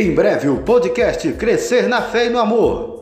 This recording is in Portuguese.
Em breve, o podcast Crescer na Fé e no Amor.